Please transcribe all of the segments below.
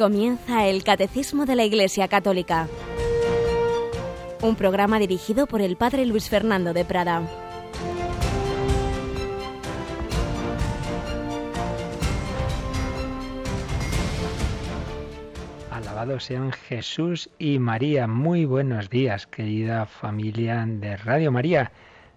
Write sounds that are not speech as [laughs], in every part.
Comienza el Catecismo de la Iglesia Católica, un programa dirigido por el Padre Luis Fernando de Prada. Alabados sean Jesús y María. Muy buenos días, querida familia de Radio María.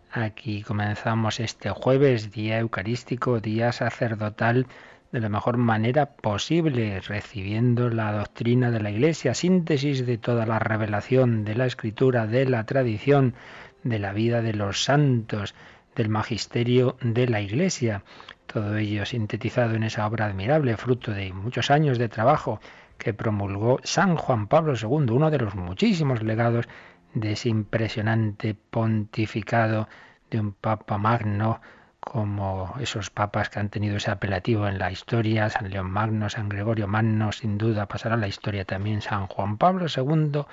Aquí comenzamos este jueves, día eucarístico, día sacerdotal de la mejor manera posible, recibiendo la doctrina de la Iglesia, síntesis de toda la revelación de la Escritura, de la tradición, de la vida de los santos, del magisterio de la Iglesia. Todo ello sintetizado en esa obra admirable, fruto de muchos años de trabajo que promulgó San Juan Pablo II, uno de los muchísimos legados de ese impresionante pontificado de un Papa Magno como esos papas que han tenido ese apelativo en la historia, San León Magno, San Gregorio Magno, sin duda pasará la historia también San Juan Pablo II,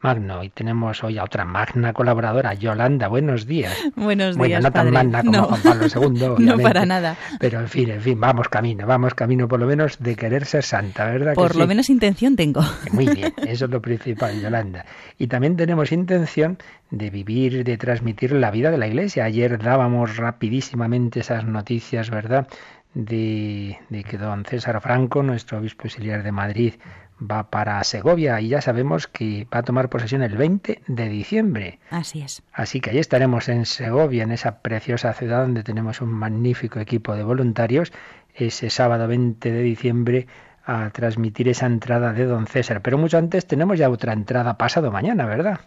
Magno. Y tenemos hoy a otra magna colaboradora, Yolanda. Buenos días. Buenos días. Bueno, no tan magna como Juan Pablo [laughs] II. no para nada. Pero en fin, en fin, vamos camino, vamos camino por lo menos de querer ser santa, ¿verdad? Por lo menos intención tengo. [laughs] Muy bien, eso es lo principal, Yolanda. Y también tenemos intención de vivir, de transmitir la vida de la Iglesia. Ayer dábamos rapidísimamente esas noticias, ¿verdad? De, de que don César Franco, nuestro obispo auxiliar de Madrid, va para Segovia y ya sabemos que va a tomar posesión el 20 de diciembre. Así es. Así que ahí estaremos en Segovia, en esa preciosa ciudad donde tenemos un magnífico equipo de voluntarios, ese sábado 20 de diciembre a transmitir esa entrada de don César. Pero mucho antes tenemos ya otra entrada pasado mañana, ¿verdad?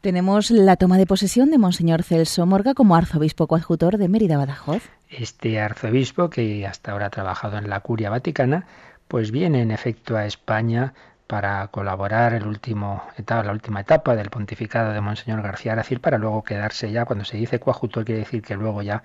Tenemos la toma de posesión de Monseñor Celso Morga como arzobispo coadjutor de Mérida Badajoz. Este arzobispo, que hasta ahora ha trabajado en la curia vaticana, pues viene en efecto a España para colaborar el último etapa, la última etapa del pontificado de Monseñor García Aracil para luego quedarse ya, cuando se dice coadjutor quiere decir que luego ya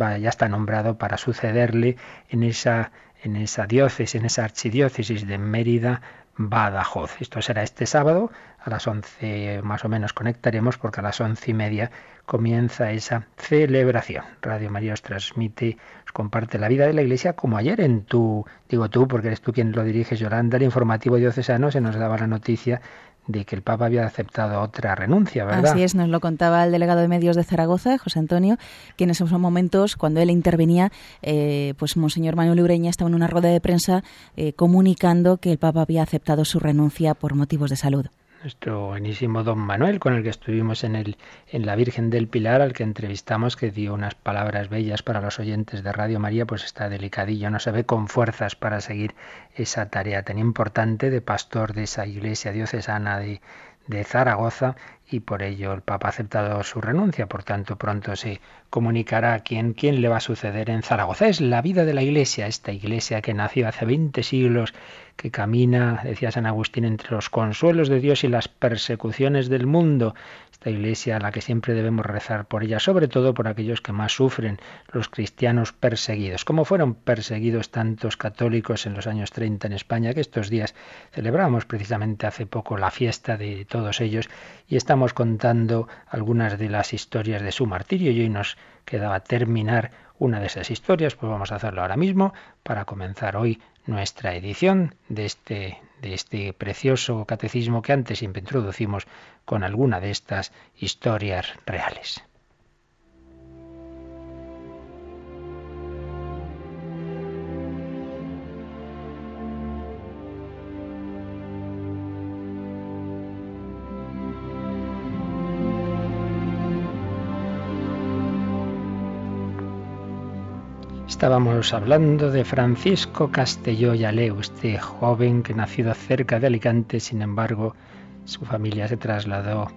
va, ya está nombrado para sucederle en esa, en esa diócesis, en esa archidiócesis de Mérida, Badajoz. Esto será este sábado, a las 11 más o menos conectaremos porque a las once y media comienza esa celebración. Radio María os transmite, os comparte la vida de la Iglesia como ayer en tu, digo tú porque eres tú quien lo diriges, Yolanda, el informativo diocesano se nos daba la noticia de que el Papa había aceptado otra renuncia, ¿verdad? Así es, nos lo contaba el delegado de medios de Zaragoza, José Antonio, que en esos momentos, cuando él intervenía, eh, pues Monseñor Manuel Ureña estaba en una rueda de prensa eh, comunicando que el Papa había aceptado su renuncia por motivos de salud nuestro buenísimo don Manuel, con el que estuvimos en, el, en la Virgen del Pilar, al que entrevistamos, que dio unas palabras bellas para los oyentes de Radio María, pues está delicadillo, no se ve con fuerzas para seguir esa tarea tan importante de pastor de esa iglesia diocesana de, de Zaragoza y por ello el Papa ha aceptado su renuncia. Por tanto, pronto se comunicará a quién, quién le va a suceder en Zaragoza. Es la vida de la Iglesia, esta Iglesia que nació hace 20 siglos, que camina, decía San Agustín, entre los consuelos de Dios y las persecuciones del mundo. Esta Iglesia a la que siempre debemos rezar por ella, sobre todo por aquellos que más sufren, los cristianos perseguidos. Como fueron perseguidos tantos católicos en los años 30 en España, que estos días celebramos precisamente hace poco la fiesta de todos ellos y estamos contando algunas de las historias de su martirio y hoy nos quedaba terminar una de esas historias, pues vamos a hacerlo ahora mismo para comenzar hoy nuestra edición de este, de este precioso catecismo que antes siempre introducimos con alguna de estas historias reales. Estábamos hablando de Francisco Castelló y Aleu, este joven que nacido cerca de Alicante, sin embargo, su familia se trasladó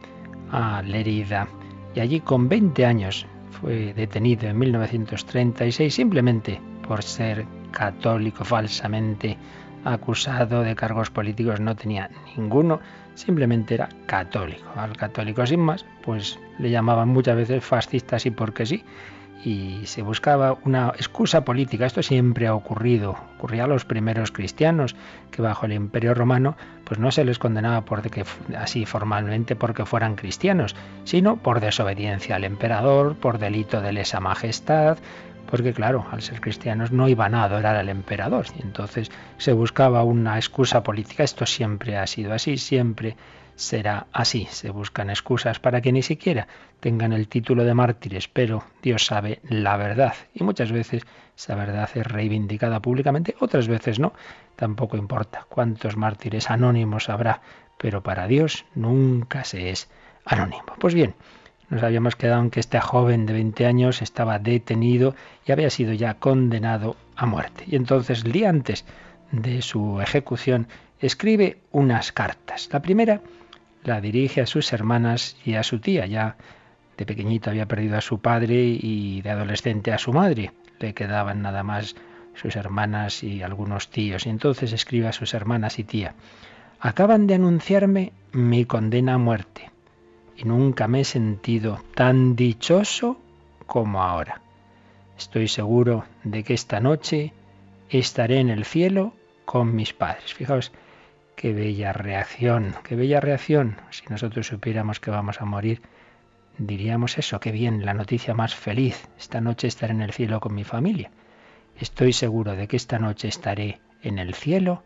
a Lerida y allí con 20 años fue detenido en 1936 simplemente por ser católico falsamente acusado de cargos políticos, no tenía ninguno, simplemente era católico. Al católico sin más, pues le llamaban muchas veces fascistas y porque sí y se buscaba una excusa política. Esto siempre ha ocurrido. Ocurría a los primeros cristianos que bajo el Imperio Romano pues no se les condenaba así formalmente porque fueran cristianos, sino por desobediencia al emperador, por delito de lesa majestad, porque claro, al ser cristianos no iban a adorar al emperador y entonces se buscaba una excusa política. Esto siempre ha sido así, siempre será así. Se buscan excusas para que ni siquiera tengan el título de mártires, pero Dios sabe la verdad y muchas veces esa verdad es reivindicada públicamente, otras veces no. Tampoco importa cuántos mártires anónimos habrá, pero para Dios nunca se es anónimo. Pues bien, nos habíamos quedado en que este joven de 20 años estaba detenido y había sido ya condenado a muerte. Y entonces, el día antes de su ejecución, escribe unas cartas. La primera la dirige a sus hermanas y a su tía. Ya de pequeñito había perdido a su padre y de adolescente a su madre. Le quedaban nada más sus hermanas y algunos tíos. Y entonces escribe a sus hermanas y tía. Acaban de anunciarme mi condena a muerte y nunca me he sentido tan dichoso como ahora. Estoy seguro de que esta noche estaré en el cielo con mis padres. Fijaos qué bella reacción, qué bella reacción. Si nosotros supiéramos que vamos a morir, diríamos eso, qué bien, la noticia más feliz. Esta noche estaré en el cielo con mi familia. Estoy seguro de que esta noche estaré en el cielo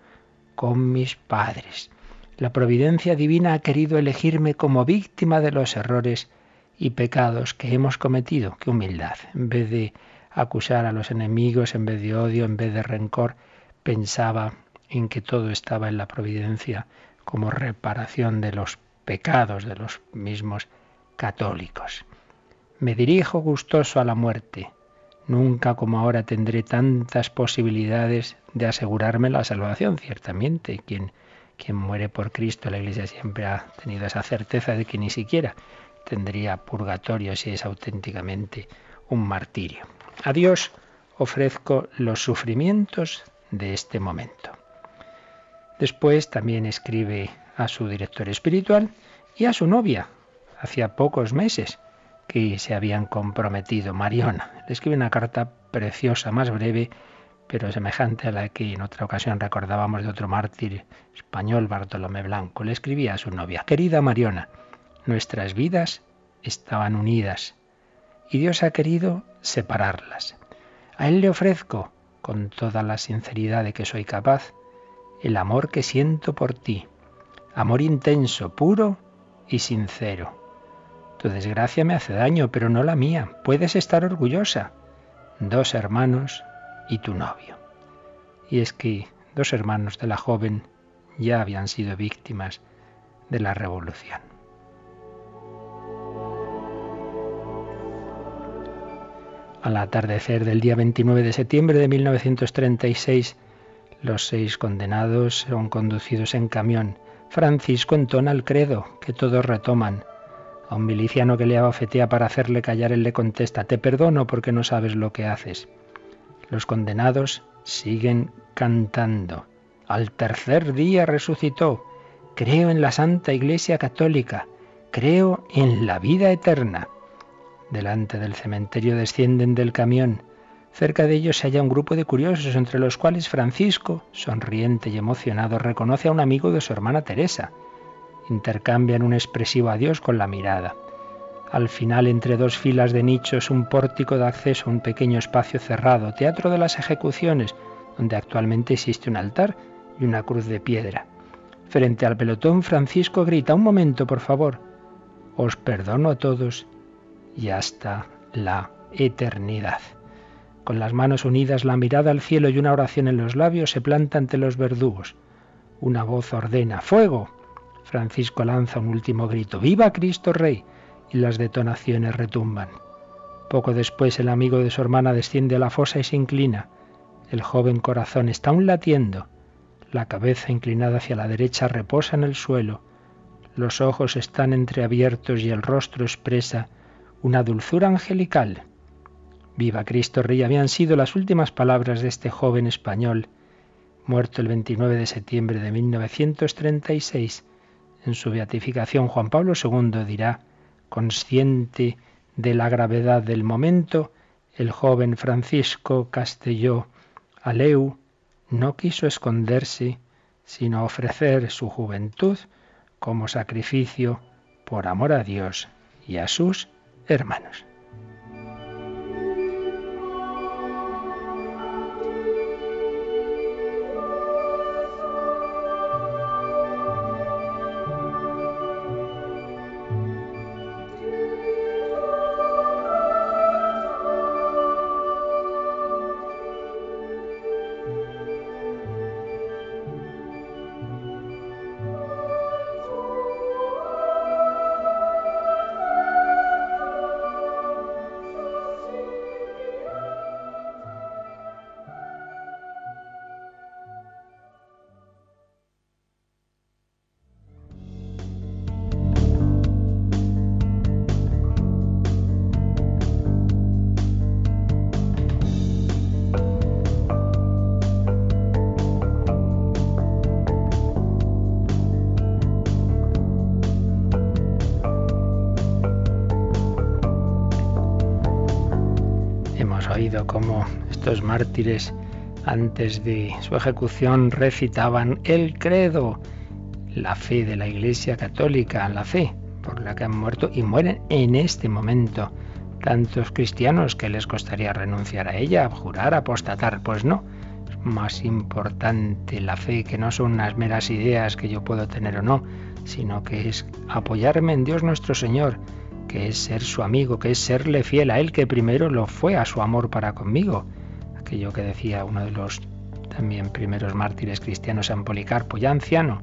con mis padres. La providencia divina ha querido elegirme como víctima de los errores y pecados que hemos cometido. Qué humildad. En vez de acusar a los enemigos, en vez de odio, en vez de rencor, pensaba en que todo estaba en la providencia como reparación de los pecados de los mismos católicos. Me dirijo gustoso a la muerte. Nunca como ahora tendré tantas posibilidades de asegurarme la salvación. Ciertamente, quien muere por Cristo, la Iglesia siempre ha tenido esa certeza de que ni siquiera tendría purgatorio si es auténticamente un martirio. A Dios ofrezco los sufrimientos de este momento. Después también escribe a su director espiritual y a su novia, hacía pocos meses que se habían comprometido, Mariona. Le escribe una carta preciosa, más breve, pero semejante a la que en otra ocasión recordábamos de otro mártir español, Bartolomé Blanco. Le escribía a su novia, querida Mariona, nuestras vidas estaban unidas y Dios ha querido separarlas. A Él le ofrezco, con toda la sinceridad de que soy capaz, el amor que siento por ti, amor intenso, puro y sincero. Tu desgracia me hace daño, pero no la mía. Puedes estar orgullosa. Dos hermanos y tu novio. Y es que dos hermanos de la joven ya habían sido víctimas de la revolución. Al atardecer del día 29 de septiembre de 1936, los seis condenados son conducidos en camión. Francisco entona el credo, que todos retoman. A un miliciano que le abofetea para hacerle callar, él le contesta, te perdono porque no sabes lo que haces. Los condenados siguen cantando. Al tercer día resucitó. Creo en la Santa Iglesia Católica. Creo en la vida eterna. Delante del cementerio descienden del camión. Cerca de ellos se halla un grupo de curiosos, entre los cuales Francisco, sonriente y emocionado, reconoce a un amigo de su hermana Teresa. Intercambian un expresivo adiós con la mirada. Al final, entre dos filas de nichos, un pórtico de acceso a un pequeño espacio cerrado, teatro de las ejecuciones, donde actualmente existe un altar y una cruz de piedra. Frente al pelotón, Francisco grita, un momento, por favor. Os perdono a todos y hasta la eternidad. Con las manos unidas, la mirada al cielo y una oración en los labios, se planta ante los verdugos. Una voz ordena, ¡Fuego! Francisco lanza un último grito, ¡Viva Cristo Rey! y las detonaciones retumban. Poco después el amigo de su hermana desciende a la fosa y se inclina. El joven corazón está aún latiendo. La cabeza inclinada hacia la derecha reposa en el suelo. Los ojos están entreabiertos y el rostro expresa una dulzura angelical. Viva Cristo Rey habían sido las últimas palabras de este joven español, muerto el 29 de septiembre de 1936. En su beatificación Juan Pablo II dirá, Consciente de la gravedad del momento, el joven Francisco Castelló Aleu no quiso esconderse, sino ofrecer su juventud como sacrificio por amor a Dios y a sus hermanos. Oído cómo estos mártires antes de su ejecución recitaban el credo, la fe de la Iglesia Católica, la fe por la que han muerto y mueren en este momento. Tantos cristianos que les costaría renunciar a ella, jurar, apostatar, pues no. Más importante la fe que no son unas meras ideas que yo puedo tener o no, sino que es apoyarme en Dios nuestro Señor, que es ser su amigo, que es serle fiel a Él, que primero lo fue a su amor para conmigo aquello que decía uno de los también primeros mártires cristianos, San Policarpo, ya anciano,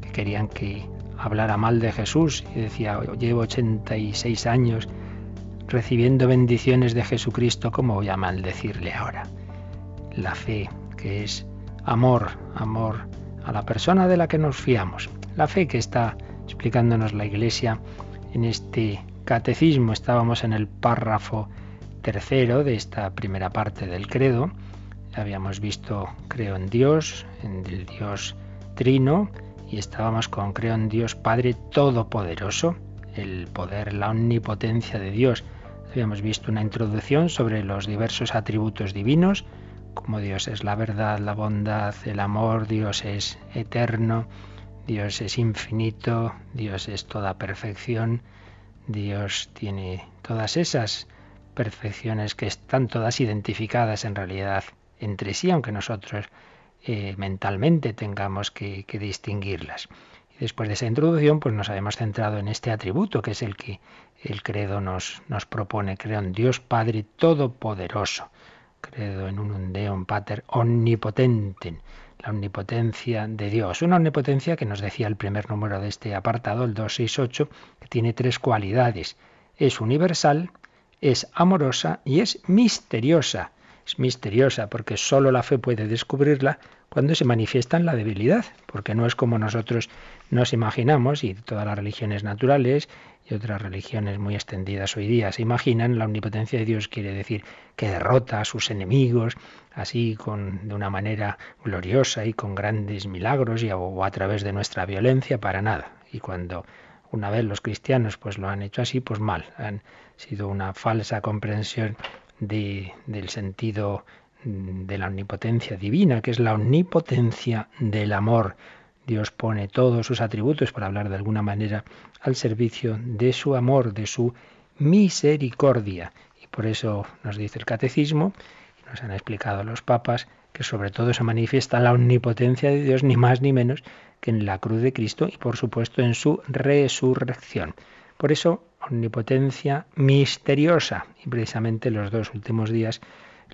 que querían que hablara mal de Jesús y decía, llevo 86 años recibiendo bendiciones de Jesucristo, ¿cómo voy a maldecirle ahora? La fe, que es amor, amor a la persona de la que nos fiamos. La fe que está explicándonos la Iglesia en este catecismo, estábamos en el párrafo tercero de esta primera parte del credo. Habíamos visto creo en Dios, en el Dios trino, y estábamos con creo en Dios Padre Todopoderoso, el poder, la omnipotencia de Dios. Habíamos visto una introducción sobre los diversos atributos divinos, como Dios es la verdad, la bondad, el amor, Dios es eterno, Dios es infinito, Dios es toda perfección, Dios tiene todas esas perfecciones que están todas identificadas en realidad entre sí, aunque nosotros eh, mentalmente tengamos que, distinguirlas. Y después de esa introducción, pues nos habíamos centrado en este atributo, que es el que el credo nos, nos propone. Creo en Dios Padre Todopoderoso. Credo en un Deum Pater Omnipotente, la omnipotencia de Dios. Una omnipotencia que nos decía el primer número de este apartado, el 268, que tiene tres cualidades. Es universal, es amorosa y es misteriosa. Es misteriosa porque solo la fe puede descubrirla cuando se manifiesta en la debilidad, porque no es como nosotros nos imaginamos, y todas las religiones naturales y otras religiones muy extendidas hoy día se imaginan, la omnipotencia de Dios quiere decir que derrota a sus enemigos, así con de una manera gloriosa y con grandes milagros y o a través de nuestra violencia para nada. Y cuando una vez los cristianos pues lo han hecho así, pues mal, han sido una falsa comprensión de, del sentido de la omnipotencia divina, que es la omnipotencia del amor. Dios pone todos sus atributos, por hablar de alguna manera, al servicio de su amor, de su misericordia. Y por eso nos dice el catecismo, y nos han explicado los papas, que sobre todo se manifiesta la omnipotencia de Dios, ni más ni menos que en la cruz de Cristo y por supuesto en su resurrección. Por eso, omnipotencia misteriosa. Y precisamente los dos últimos días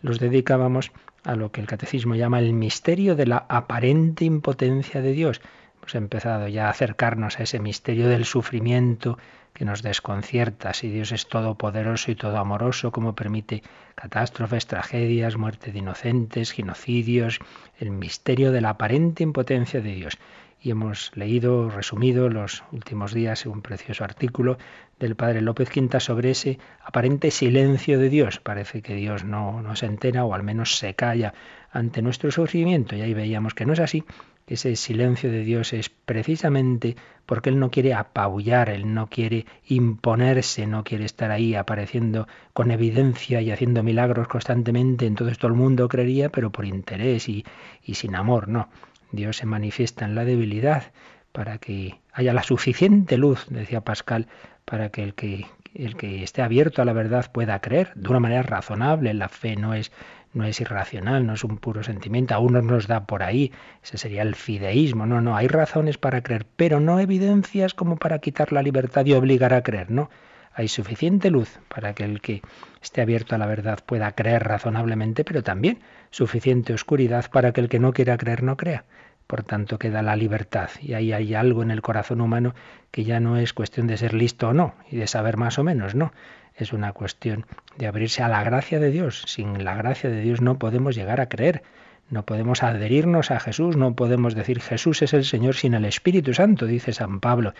los dedicábamos a lo que el catecismo llama el misterio de la aparente impotencia de Dios. Hemos empezado ya a acercarnos a ese misterio del sufrimiento que nos desconcierta. Si Dios es todopoderoso y todo amoroso, como permite catástrofes, tragedias, muerte de inocentes, genocidios, el misterio de la aparente impotencia de Dios y hemos leído, resumido los últimos días un precioso artículo del padre López Quinta sobre ese aparente silencio de Dios. Parece que Dios no, no se entera o al menos se calla ante nuestro sufrimiento y ahí veíamos que no es así, ese silencio de Dios es precisamente porque Él no quiere apabullar, Él no quiere imponerse, no quiere estar ahí apareciendo con evidencia y haciendo milagros constantemente. Entonces todo el mundo creería, pero por interés y, y sin amor, no. Dios se manifiesta en la debilidad para que haya la suficiente luz, decía Pascal, para que el que el que esté abierto a la verdad pueda creer de una manera razonable. La fe no es no es irracional, no es un puro sentimiento, a unos nos da por ahí, ese sería el fideísmo, no, no, hay razones para creer, pero no evidencias como para quitar la libertad y obligar a creer, no. Hay suficiente luz para que el que esté abierto a la verdad pueda creer razonablemente, pero también suficiente oscuridad para que el que no quiera creer no crea. Por tanto, queda la libertad. Y ahí hay algo en el corazón humano que ya no es cuestión de ser listo o no, y de saber más o menos, no. Es una cuestión de abrirse a la gracia de Dios. Sin la gracia de Dios no podemos llegar a creer. No podemos adherirnos a Jesús, no podemos decir Jesús es el Señor sin el Espíritu Santo, dice San Pablo.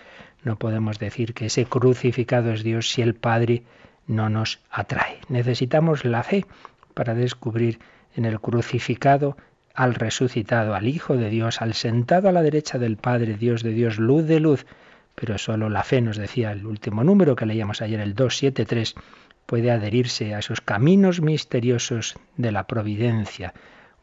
No podemos decir que ese crucificado es Dios si el Padre no nos atrae. Necesitamos la fe para descubrir en el crucificado al resucitado, al Hijo de Dios, al sentado a la derecha del Padre, Dios de Dios, luz de luz. Pero solo la fe, nos decía el último número que leíamos ayer, el 273, puede adherirse a esos caminos misteriosos de la providencia,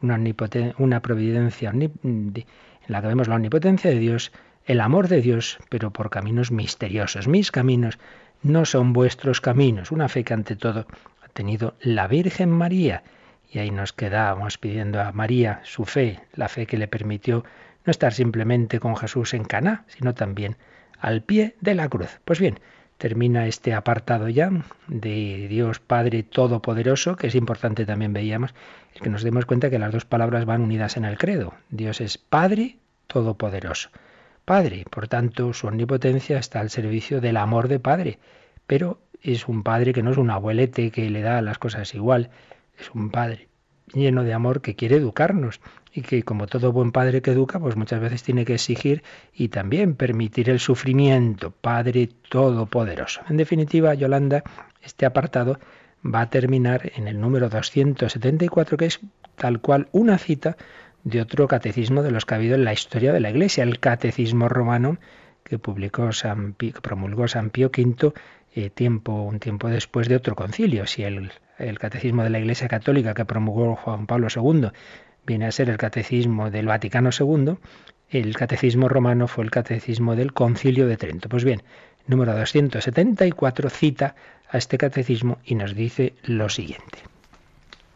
una, providencia en la que vemos la omnipotencia de Dios, el amor de Dios, pero por caminos misteriosos. Mis caminos no son vuestros caminos, una fe que ante todo ha tenido la Virgen María. Y ahí nos quedamos pidiendo a María su fe, la fe que le permitió no estar simplemente con Jesús en Caná, sino también al pie de la cruz. Pues bien, termina este apartado ya de Dios Padre Todopoderoso, que es importante también veíamos, el que nos demos cuenta que las dos palabras van unidas en el credo. Dios es Padre Todopoderoso. Padre, por tanto, su omnipotencia está al servicio del amor de Padre, pero es un Padre que no es un abuelete que le da las cosas igual, es un Padre lleno de amor que quiere educarnos y que como todo buen padre que educa, pues muchas veces tiene que exigir y también permitir el sufrimiento, Padre Todopoderoso. En definitiva, Yolanda, este apartado va a terminar en el número 274, que es tal cual una cita de otro catecismo de los que ha habido en la historia de la Iglesia, el Catecismo Romano que publicó San Pío, promulgó San Pío V eh, tiempo, un tiempo después de otro concilio. Si el, el Catecismo de la Iglesia Católica que promulgó Juan Pablo II viene a ser el Catecismo del Vaticano II, el Catecismo Romano fue el Catecismo del Concilio de Trento. Pues bien, número 274 cita a este catecismo y nos dice lo siguiente.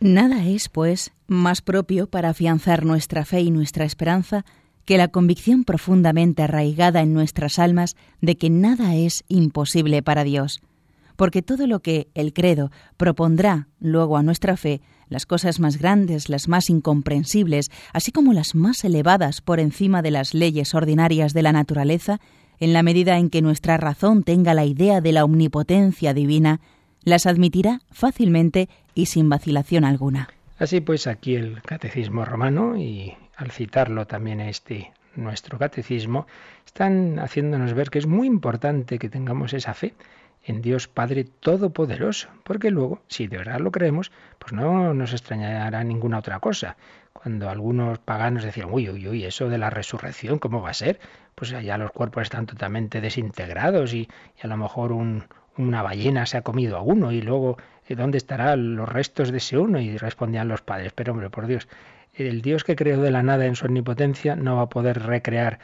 Nada es, pues, más propio para afianzar nuestra fe y nuestra esperanza que la convicción profundamente arraigada en nuestras almas de que nada es imposible para Dios, porque todo lo que el credo propondrá luego a nuestra fe, las cosas más grandes, las más incomprensibles, así como las más elevadas por encima de las leyes ordinarias de la naturaleza, en la medida en que nuestra razón tenga la idea de la omnipotencia divina, las admitirá fácilmente y sin vacilación alguna. Así pues, aquí el catecismo romano, y al citarlo también este nuestro catecismo, están haciéndonos ver que es muy importante que tengamos esa fe en Dios Padre Todopoderoso, porque luego, si de verdad lo creemos, pues no nos extrañará ninguna otra cosa. Cuando algunos paganos decían, uy, uy, uy, eso de la resurrección, ¿cómo va a ser? Pues allá los cuerpos están totalmente desintegrados y, y a lo mejor un, una ballena se ha comido a uno y luego eh, ¿dónde estarán los restos de ese uno? Y respondían los padres, pero hombre, por Dios, el Dios que creó de la nada en su omnipotencia no va a poder recrear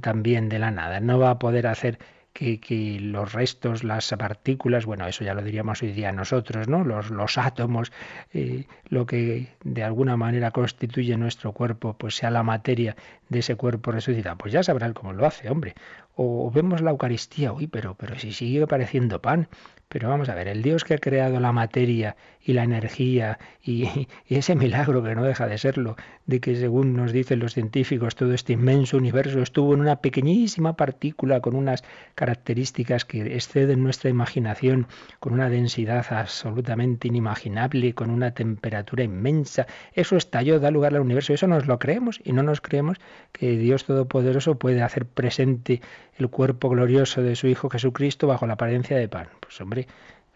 también de la nada, no va a poder hacer que, los restos, las partículas, bueno, eso ya lo diríamos hoy día nosotros, ¿no? Los, los átomos, eh, lo que de alguna manera constituye nuestro cuerpo, pues sea la materia de ese cuerpo resucitado. Pues ya sabrán cómo lo hace, hombre. O, vemos la Eucaristía, uy, pero, pero si sigue pareciendo pan, pero vamos a ver, el Dios que ha creado la materia y la energía [laughs] y, ese milagro que no deja de serlo, de que según nos dicen los científicos todo este inmenso universo estuvo en una pequeñísima partícula con unas características que exceden nuestra imaginación, con una densidad absolutamente inimaginable, con una temperatura inmensa, eso estalló, da lugar al universo, eso nos lo creemos y no nos creemos que Dios Todopoderoso puede hacer presente el cuerpo glorioso de su Hijo Jesucristo bajo la apariencia de pan. Pues hombre,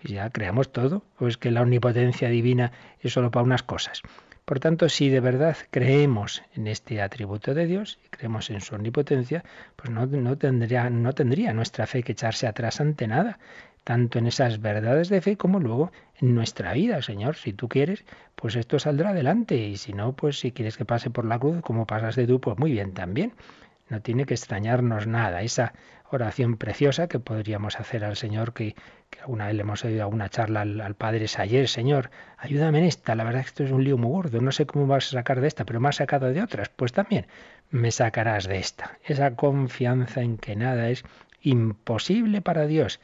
ya creamos todo, o es que la omnipotencia divina es solo para unas cosas. Por tanto, si de verdad creemos en este atributo de Dios y creemos en su omnipotencia, pues no, no, tendría, no tendría nuestra fe que echarse atrás ante nada, tanto en esas verdades de fe como luego en nuestra vida, Señor. Si tú quieres, pues esto saldrá adelante, y si no, pues si quieres que pase por la cruz, como pasas de tú, pues muy bien también. No tiene que extrañarnos nada. Esa oración preciosa que podríamos hacer al Señor, que, que alguna vez le hemos oído alguna charla al, Padre Sayer, Señor, ayúdame en esta, la verdad es que esto es un lío muy gordo, no sé cómo vas a sacar de esta, pero me has sacado de otras, pues también me sacarás de esta. Esa confianza en que nada es imposible para Dios.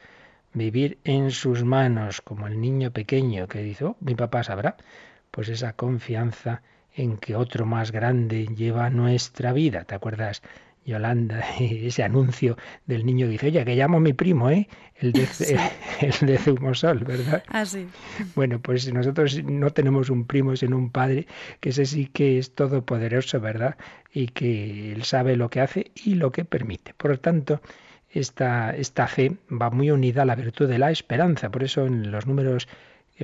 Vivir en sus manos, como el niño pequeño que dice, oh, mi papá sabrá, pues esa confianza en que otro más grande lleva nuestra vida. ¿Te acuerdas Yolanda, [laughs] ese anuncio del niño dice, oye, que llamo a mi primo, ¿eh? El de, [laughs] [laughs] el de Zumosol, ¿verdad? Ah, sí. Bueno, pues nosotros no tenemos un primo, sino un padre, que ese sí que es todopoderoso, ¿verdad? Y que él sabe lo que hace y lo que permite. Por lo tanto, esta, esta fe va muy unida a la virtud de la esperanza. Por eso en los números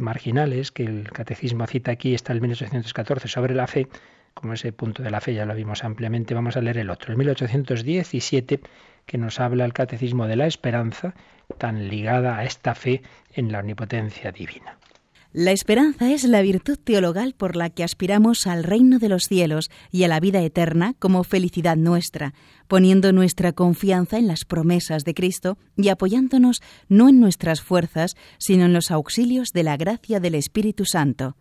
marginales que el catecismo cita aquí, está el 1814 sobre la fe, como ese punto de la fe ya lo vimos ampliamente, vamos a leer el otro. En 1817 que nos habla el catecismo de la esperanza, tan ligada a esta fe en la omnipotencia divina. La esperanza es la virtud teologal por la que aspiramos al reino de los cielos y a la vida eterna como felicidad nuestra, poniendo nuestra confianza en las promesas de Cristo y apoyándonos no en nuestras fuerzas, sino en los auxilios de la gracia del Espíritu Santo.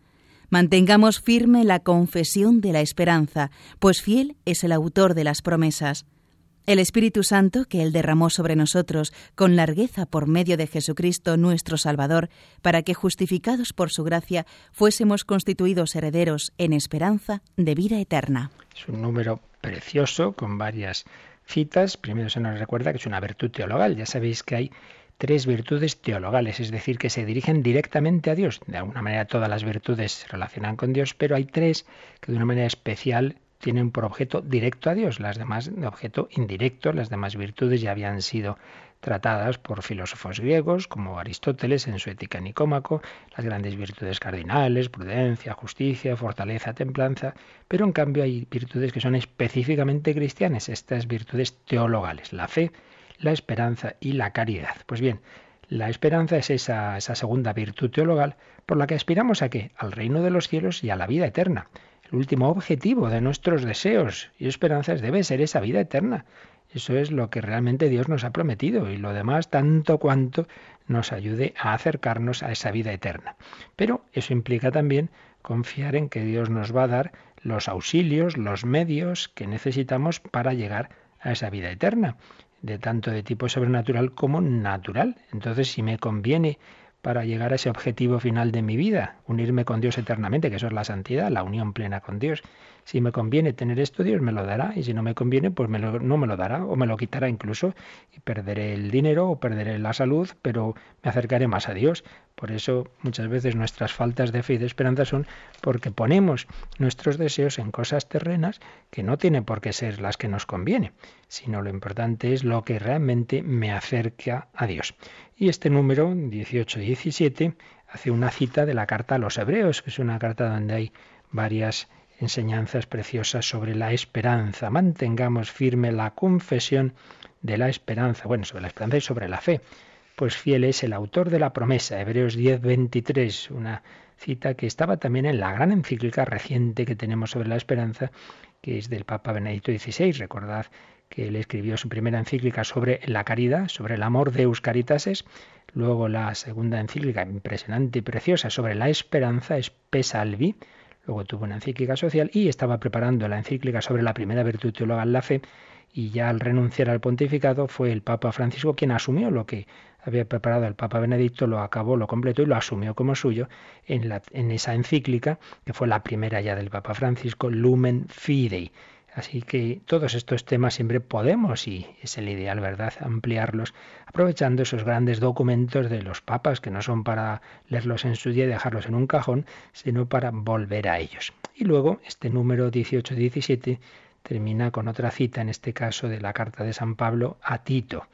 Mantengamos firme la confesión de la esperanza, pues fiel es el autor de las promesas. El Espíritu Santo que Él derramó sobre nosotros con largueza por medio de Jesucristo nuestro Salvador, para que, justificados por su gracia, fuésemos constituidos herederos en esperanza de vida eterna. Es un número precioso con varias citas. Primero se nos recuerda que es una virtud teologal. Ya sabéis que hay tres virtudes teologales, es decir, que se dirigen directamente a Dios. De alguna manera todas las virtudes se relacionan con Dios, pero hay tres que de una manera especial tienen por objeto directo a Dios, las demás de objeto indirecto, las demás virtudes ya habían sido tratadas por filósofos griegos como Aristóteles en su Ética Nicómaco, las grandes virtudes cardinales, prudencia, justicia, fortaleza, templanza, pero en cambio hay virtudes que son específicamente cristianas, estas virtudes teologales, la fe, la esperanza y la caridad. Pues bien, la esperanza es esa, segunda virtud teologal por la que aspiramos a qué? Al reino de los cielos y a la vida eterna el último objetivo de nuestros deseos y esperanzas debe ser esa vida eterna. Eso es lo que realmente Dios nos ha prometido y lo demás tanto cuanto nos ayude a acercarnos a esa vida eterna. Pero eso implica también confiar en que Dios nos va a dar los auxilios, los medios que necesitamos para llegar a esa vida eterna, de tanto de tipo sobrenatural como natural. Entonces, si me conviene para llegar a ese objetivo final de mi vida, unirme con Dios eternamente, que eso es la santidad, la unión plena con Dios. Si me conviene tener esto, Dios me lo dará, y si no me conviene, pues no me lo dará, o me lo quitará incluso, y perderé el dinero o perderé la salud, pero me acercaré más a Dios. Por eso muchas veces nuestras faltas de fe y de esperanza son porque ponemos nuestros deseos en cosas terrenas que no tienen por qué ser las que nos conviene, sino lo importante es lo que realmente me acerca a Dios. Y este número 18-17 hace una cita de la carta a los hebreos, que es una carta donde hay varias enseñanzas preciosas sobre la esperanza. Mantengamos firme la confesión de la esperanza, bueno, sobre la esperanza y sobre la fe pues fiel es el autor de la promesa, Hebreos 10, 23, una cita que estaba también en la gran encíclica reciente que tenemos sobre la esperanza, que es del Papa Benedicto XVI. Recordad que él escribió su primera encíclica sobre la caridad, sobre el amor de Euscaritases, luego la segunda encíclica impresionante y preciosa sobre la esperanza, es Pesalvi, luego tuvo una encíclica social y estaba preparando la encíclica sobre la primera virtud teologal, la fe, y ya al renunciar al pontificado fue el Papa Francisco quien asumió lo que había preparado el Papa Benedicto, lo acabó, lo completó y lo asumió como suyo en, la, en esa encíclica, que fue la primera ya del Papa Francisco, Lumen Fidei. Así que todos estos temas siempre podemos, y es el ideal, ¿verdad?, ampliarlos, aprovechando esos grandes documentos de los papas, que no son para leerlos en su día y dejarlos en un cajón, sino para volver a ellos. Y luego, este número 18-17 termina con otra cita, en este caso de la carta de San Pablo a Tito,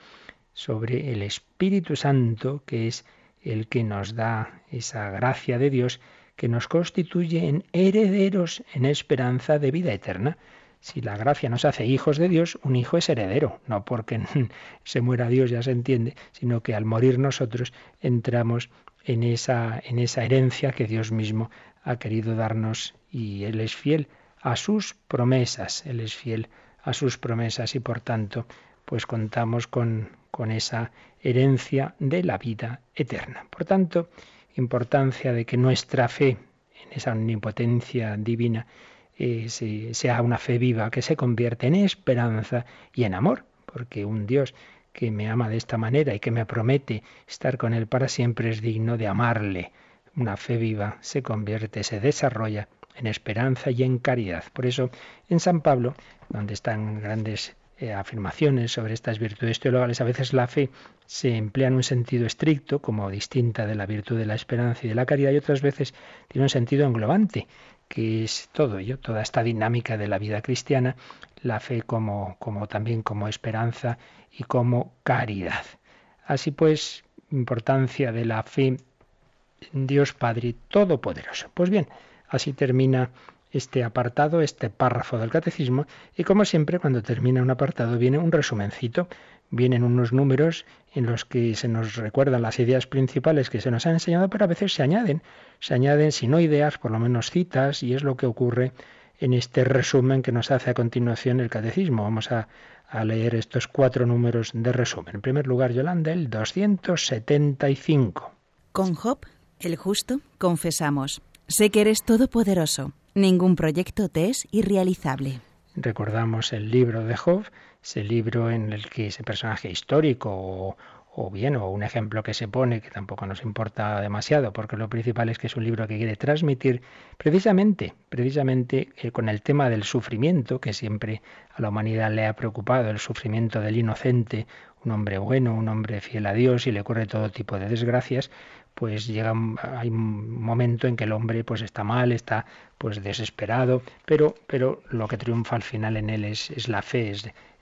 sobre el Espíritu Santo, que es el que nos da esa gracia de Dios que nos constituye en herederos en esperanza de vida eterna. Si la gracia nos hace hijos de Dios, un hijo es heredero, no porque [laughs] se muera Dios, ya se entiende, sino que al morir nosotros entramos en esa, en esa herencia que Dios mismo ha querido darnos y Él es fiel a sus promesas. Él es fiel a sus promesas y por tanto pues contamos con, con esa herencia de la vida eterna. Por tanto, importancia de que nuestra fe en esa omnipotencia divina eh, sea una fe viva que se convierte en esperanza y en amor, porque un Dios que me ama de esta manera y que me promete estar con Él para siempre es digno de amarle. Una fe viva se convierte, se desarrolla en esperanza y en caridad. Por eso, en San Pablo, donde están grandes eh, afirmaciones sobre estas virtudes teologales, a veces la fe se emplea en un sentido estricto, como distinta de la virtud de la esperanza y de la caridad, y otras veces tiene un sentido englobante, que es todo ello, toda esta dinámica de la vida cristiana, la fe como, como también como esperanza y como caridad. Así pues, importancia de la fe en Dios Padre Todopoderoso. Pues bien, Así termina este apartado, este párrafo del catecismo, y como siempre, cuando termina un apartado viene un resumencito. Vienen unos números en los que se nos recuerdan las ideas principales que se nos han enseñado, pero a veces se añaden, se añaden, si no ideas, por lo menos citas, y es lo que ocurre en este resumen que nos hace a continuación el catecismo. Vamos a, a leer estos cuatro números de resumen. En primer lugar, Yolanda, el 275. Con Job, el justo, confesamos, sé que eres todopoderoso, ningún proyecto te es irrealizable. Recordamos el libro de Job, ese libro en el que ese personaje histórico o, bien, o un ejemplo que se pone, que tampoco nos importa demasiado, porque lo principal es que es un libro que quiere transmitir precisamente, precisamente eh, con el tema del sufrimiento, que siempre a la humanidad le ha preocupado, el sufrimiento del inocente, un hombre bueno, un hombre fiel a Dios y le ocurre todo tipo de desgracias, pues llega hay un momento en que el hombre pues está mal, está pues desesperado, pero pero lo que triunfa al final en él es, es la fe,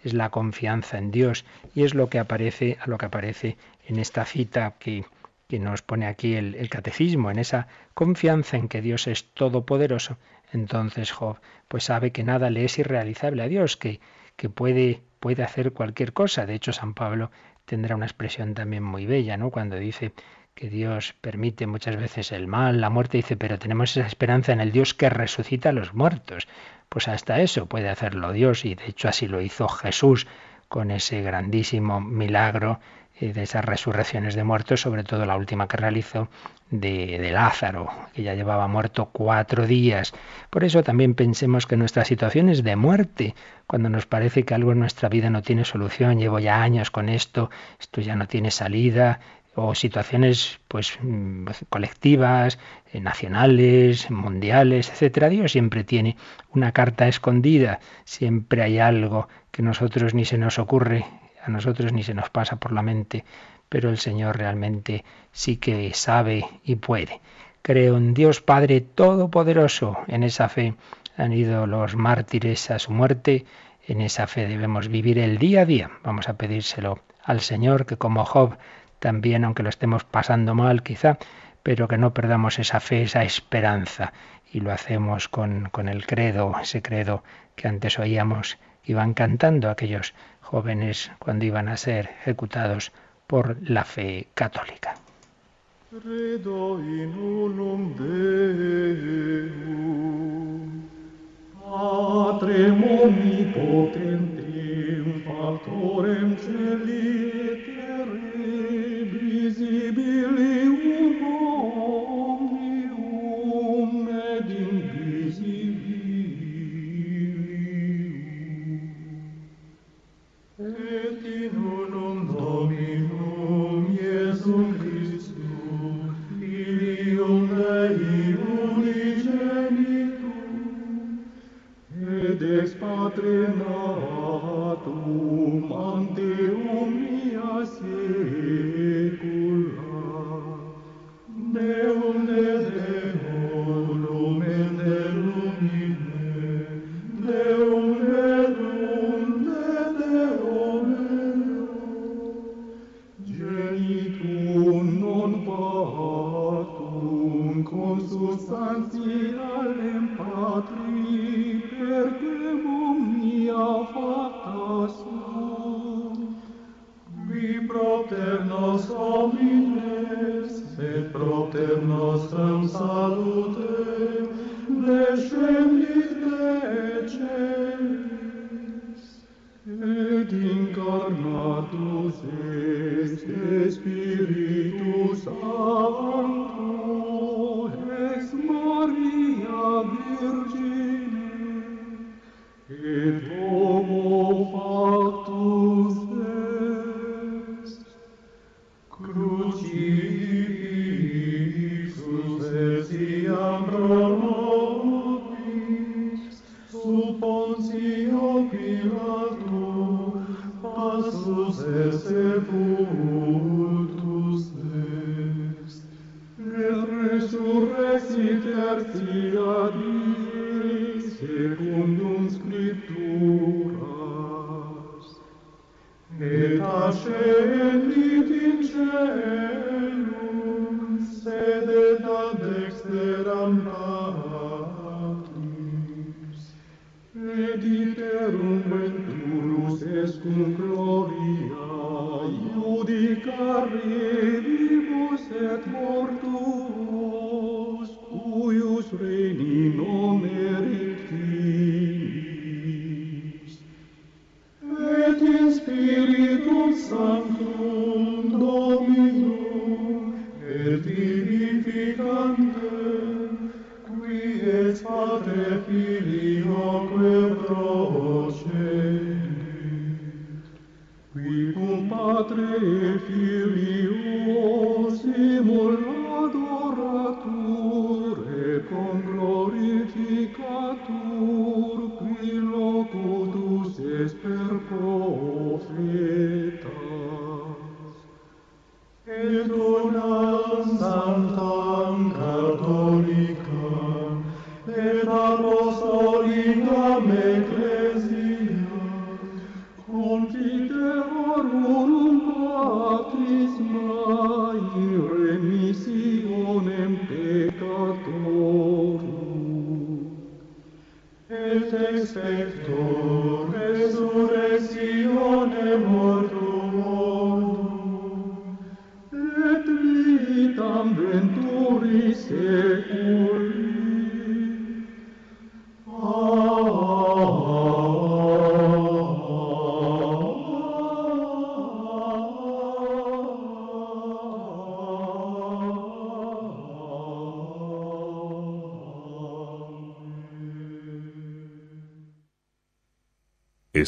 es la confianza en Dios y es lo que aparece a lo que aparece en esta cita que, que nos pone aquí el, catecismo, en esa confianza en que Dios es todopoderoso, entonces Job pues sabe que nada le es irrealizable a Dios, que, que puede, puede hacer cualquier cosa. De hecho, San Pablo tendrá una expresión también muy bella, ¿no? Cuando dice que Dios permite muchas veces el mal, la muerte, dice, pero tenemos esa esperanza en el Dios que resucita a los muertos. Pues hasta eso puede hacerlo Dios y de hecho así lo hizo Jesús con ese grandísimo milagro eh, de esas resurrecciones de muertos, sobre todo la última que realizó de, de, Lázaro, que ya llevaba muerto cuatro días. Por eso también pensemos que nuestra situación es de muerte, cuando nos parece que algo en nuestra vida no tiene solución, llevo ya años con esto, esto ya no tiene salida, o situaciones pues mm, colectivas, eh, nacionales, mundiales, etcétera. Dios siempre tiene una carta escondida, siempre hay algo que nosotros ni se nos ocurre, a nosotros ni se nos pasa por la mente, pero el Señor realmente sí que sabe y puede. Creo en Dios Padre Todopoderoso, en esa fe han ido los mártires a su muerte, en esa fe debemos vivir el día a día. Vamos a pedírselo al Señor que como Job también, aunque lo estemos pasando mal quizá, pero que no perdamos esa fe, esa esperanza. Y lo hacemos con, con el credo, ese credo que antes oíamos, iban cantando aquellos jóvenes cuando iban a ser ejecutados por la fe católica. Credo in unum Deum,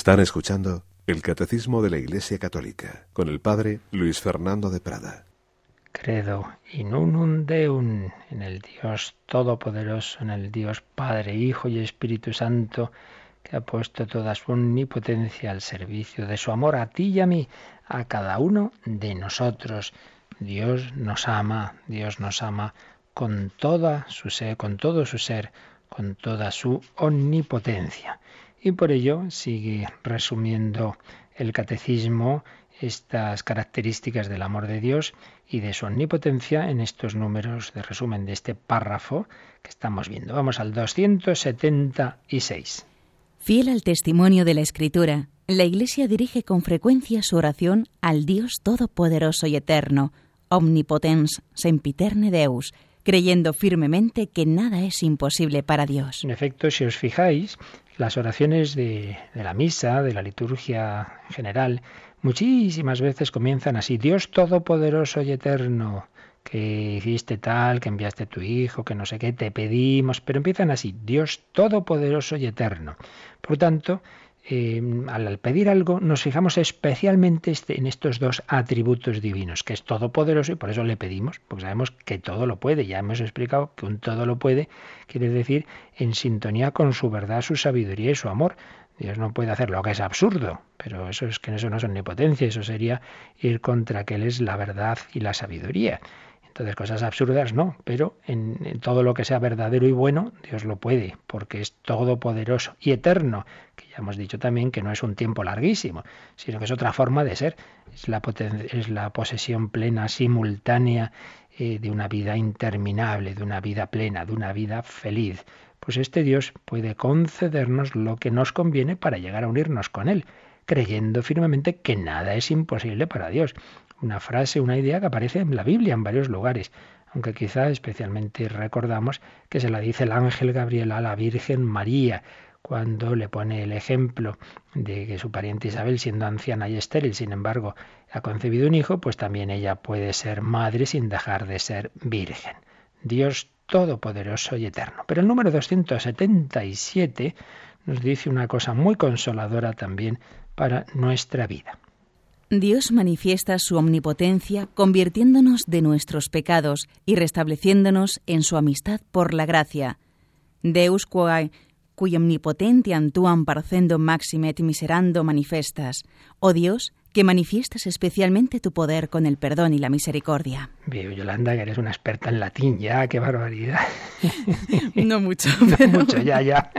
Están escuchando el Catecismo de la Iglesia Católica con el Padre Luis Fernando de Prada. Credo in unum Deum, en el Dios Todopoderoso, en el Dios Padre, Hijo y Espíritu Santo, que ha puesto toda su omnipotencia al servicio de su amor a ti y a mí, a cada uno de nosotros. Dios nos ama, Dios nos ama con toda su ser, con todo su ser, con toda su omnipotencia. Y por ello sigue resumiendo el catecismo estas características del amor de Dios y de su omnipotencia en estos números de resumen de este párrafo que estamos viendo. Vamos al 276. Fiel al testimonio de la Escritura, la Iglesia dirige con frecuencia su oración al Dios Todopoderoso y Eterno, Omnipotens, Sempiterne Deus, creyendo firmemente que nada es imposible para Dios. En efecto, si os fijáis, las oraciones de, la misa, de la liturgia general, muchísimas veces comienzan así, Dios Todopoderoso y Eterno, que hiciste tal, que enviaste tu Hijo, que no sé qué, te pedimos, pero empiezan así, Dios Todopoderoso y Eterno. Por tanto, eh, al pedir algo nos fijamos especialmente este, en estos dos atributos divinos, que es todopoderoso y por eso le pedimos, porque sabemos que todo lo puede. Ya hemos explicado que un todo lo puede quiere decir en sintonía con su verdad, su sabiduría y su amor. Dios no puede hacer lo que es absurdo, pero eso es que eso no es omnipotencia, eso sería ir contra que Él es la verdad y la sabiduría. Entonces, cosas absurdas no, pero en, todo lo que sea verdadero y bueno, Dios lo puede, porque es todopoderoso y eterno, que ya hemos dicho también que no es un tiempo larguísimo, sino que es otra forma de ser, es la, es la posesión plena, simultánea eh, de una vida interminable, de una vida plena, de una vida feliz. Pues este Dios puede concedernos lo que nos conviene para llegar a unirnos con Él, creyendo firmemente que nada es imposible para Dios una frase, una idea que aparece en la Biblia en varios lugares, aunque quizá especialmente recordamos que se la dice el ángel Gabriel a la Virgen María cuando le pone el ejemplo de que su pariente Isabel, siendo anciana y estéril, sin embargo, ha concebido un hijo, pues también ella puede ser madre sin dejar de ser virgen. Dios Todopoderoso y Eterno. Pero el número 277 nos dice una cosa muy consoladora también para nuestra vida. Dios manifiesta su omnipotencia convirtiéndonos de nuestros pecados y restableciéndonos en su amistad por la gracia. Deus quae, cui omnipotentiam tuam parcendo maximet miserando manifestas. Oh Dios, que manifiestas especialmente tu poder con el perdón y la misericordia. Bien, Yolanda, que eres una experta en latín, ya, qué barbaridad. [laughs] no mucho, [laughs] no mucho, ya, ya.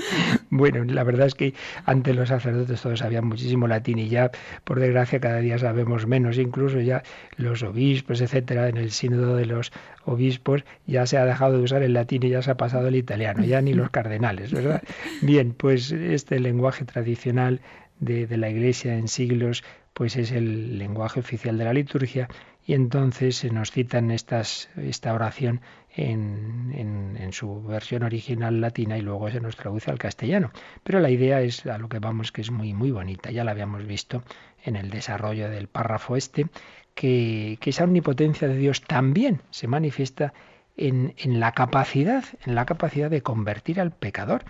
[laughs] bueno, la verdad es que antes los sacerdotes todos sabían muchísimo latín y ya, por desgracia, cada día sabemos menos, incluso ya los obispos, etcétera, en el sínodo de los obispos ya se ha dejado de usar el latín y ya se ha pasado el italiano, ya ni los cardenales, ¿verdad? Bien, pues este lenguaje tradicional de, la Iglesia en siglos, pues es el lenguaje oficial de la liturgia y entonces se nos citan estas, esta oración en, en, su versión original latina y luego se nos traduce al castellano. Pero la idea es a lo que vamos que es muy muy bonita. Ya la habíamos visto en el desarrollo del párrafo este, que, esa omnipotencia de Dios también se manifiesta en, la capacidad, en la capacidad de convertir al pecador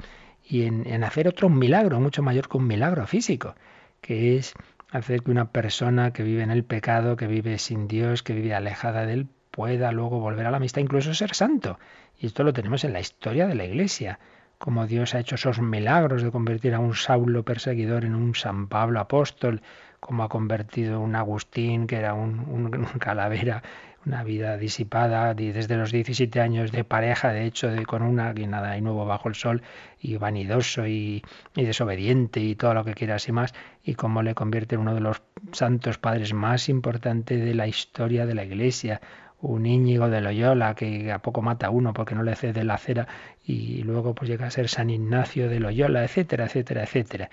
y en, en hacer otro milagro, mucho mayor que un milagro físico, que es hacer que una persona que vive en el pecado, que vive sin Dios, que vive alejada de él, pueda luego volver a la amistad, incluso ser santo. Y esto lo tenemos en la historia de la Iglesia, como Dios ha hecho esos milagros de convertir a un Saulo perseguidor en un San Pablo apóstol, como ha convertido un Agustín, que era un, un calavera, una vida disipada desde los 17 años de pareja, de hecho, de, con una que nada hay nuevo bajo el sol, y vanidoso y, desobediente y todo lo que quieras y más, y cómo le convierte en uno de los santos padres más importantes de la historia de la Iglesia, un Íñigo de Loyola que a poco mata a uno porque no le cede la cera y luego pues llega a ser San Ignacio de Loyola, etcétera, etcétera, etcétera.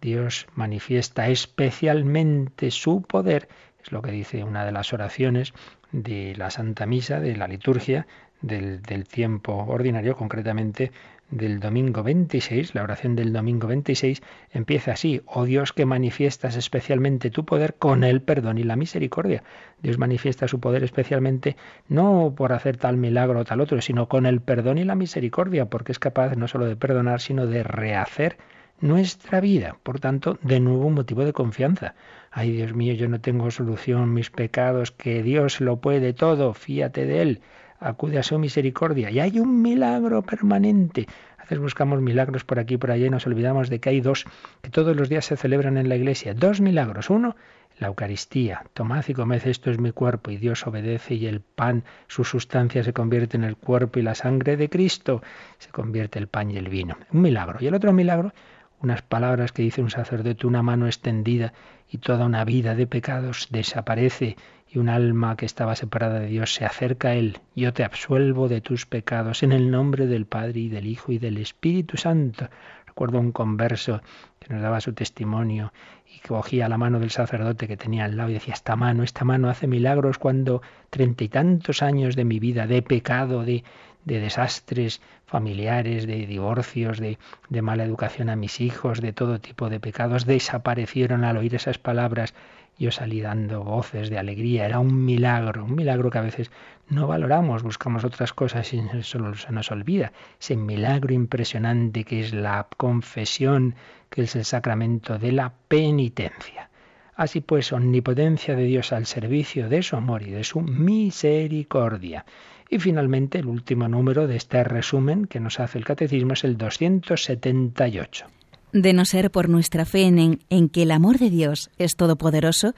Dios manifiesta especialmente su poder, es lo que dice una de las oraciones de la Santa Misa, de la liturgia del, tiempo ordinario, concretamente del domingo 26, la oración del domingo 26, empieza así, oh Dios que manifiestas especialmente tu poder con el perdón y la misericordia. Dios manifiesta su poder especialmente no por hacer tal milagro o tal otro, sino con el perdón y la misericordia, porque es capaz no solo de perdonar, sino de rehacer nuestra vida. Por tanto, de nuevo un motivo de confianza. Ay Dios mío, yo no tengo solución, mis pecados, que Dios lo puede todo, fíate de Él acude a su misericordia y hay un milagro permanente. A veces buscamos milagros por aquí y por allá y nos olvidamos de que hay dos que todos los días se celebran en la iglesia. Dos milagros. Uno, la Eucaristía. Tomad y comed, esto es mi cuerpo. Y Dios obedece y el pan, su sustancia se convierte en el cuerpo y la sangre de Cristo. Se convierte el pan y el vino. Un milagro. Y el otro milagro, unas palabras que dice un sacerdote, una mano extendida y toda una vida de pecados desaparece y un alma que estaba separada de Dios se acerca a Él. Yo te absuelvo de tus pecados en el nombre del Padre y del Hijo y del Espíritu Santo. Recuerdo un converso que nos daba su testimonio y que cogía la mano del sacerdote que tenía al lado y decía, esta mano, esta mano hace milagros cuando treinta y tantos años de mi vida de pecado, de, de desastres familiares, de divorcios, de, de mala educación a mis hijos, de todo tipo de pecados, desaparecieron al oír esas palabras yo salí dando voces de alegría. Era un milagro, un milagro que a veces no valoramos, buscamos otras cosas y solo se nos olvida. Ese milagro impresionante que es la confesión, que es el sacramento de la penitencia. Así pues, omnipotencia de Dios al servicio de su amor y de su misericordia. Y finalmente, el último número de este resumen que nos hace el Catecismo es el 278. De no ser por nuestra fe en, en que el amor de Dios es todopoderoso,